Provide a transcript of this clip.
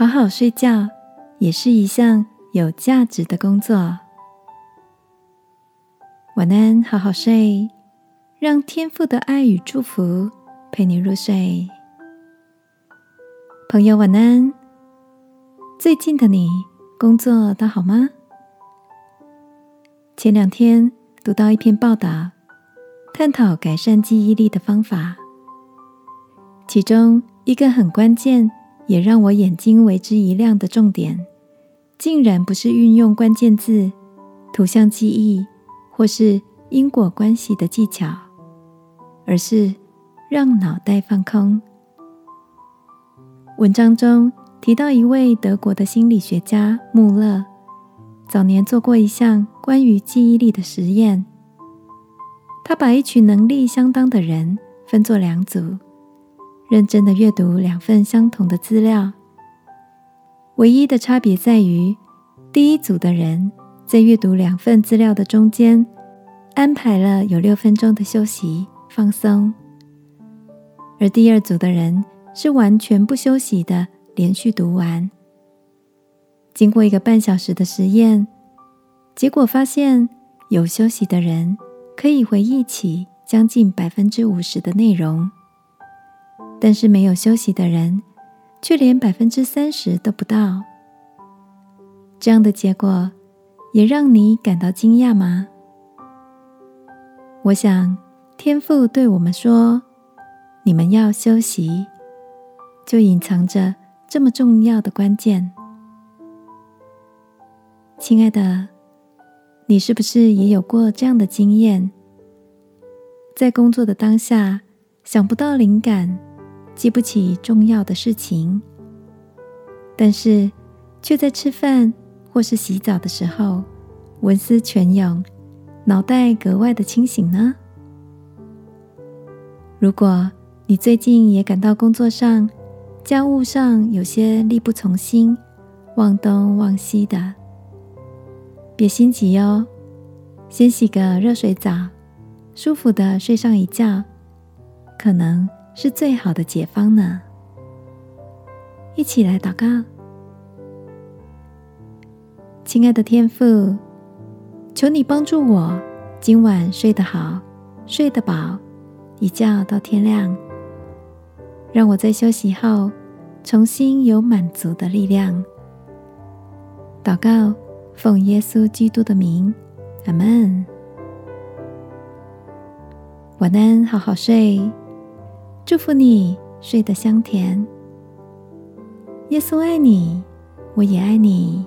好好睡觉也是一项有价值的工作。晚安，好好睡，让天父的爱与祝福陪你入睡。朋友，晚安。最近的你工作都好吗？前两天读到一篇报道，探讨改善记忆力的方法，其中一个很关键。也让我眼睛为之一亮的重点，竟然不是运用关键字、图像记忆或是因果关系的技巧，而是让脑袋放空。文章中提到一位德国的心理学家穆勒，早年做过一项关于记忆力的实验。他把一群能力相当的人分作两组。认真的阅读两份相同的资料，唯一的差别在于，第一组的人在阅读两份资料的中间安排了有六分钟的休息放松，而第二组的人是完全不休息的连续读完。经过一个半小时的实验，结果发现，有休息的人可以回忆起将近百分之五十的内容。但是没有休息的人，却连百分之三十都不到。这样的结果，也让你感到惊讶吗？我想，天父对我们说：“你们要休息”，就隐藏着这么重要的关键。亲爱的，你是不是也有过这样的经验？在工作的当下，想不到灵感。记不起重要的事情，但是却在吃饭或是洗澡的时候文思泉涌，脑袋格外的清醒呢。如果你最近也感到工作上、家务上有些力不从心、忘东忘西的，别心急哦，先洗个热水澡，舒服的睡上一觉，可能。是最好的解方呢。一起来祷告，亲爱的天父，求你帮助我今晚睡得好，睡得饱，一觉到天亮，让我在休息后重新有满足的力量。祷告，奉耶稣基督的名，阿门。晚安，好好睡。祝福你睡得香甜。耶稣爱你，我也爱你。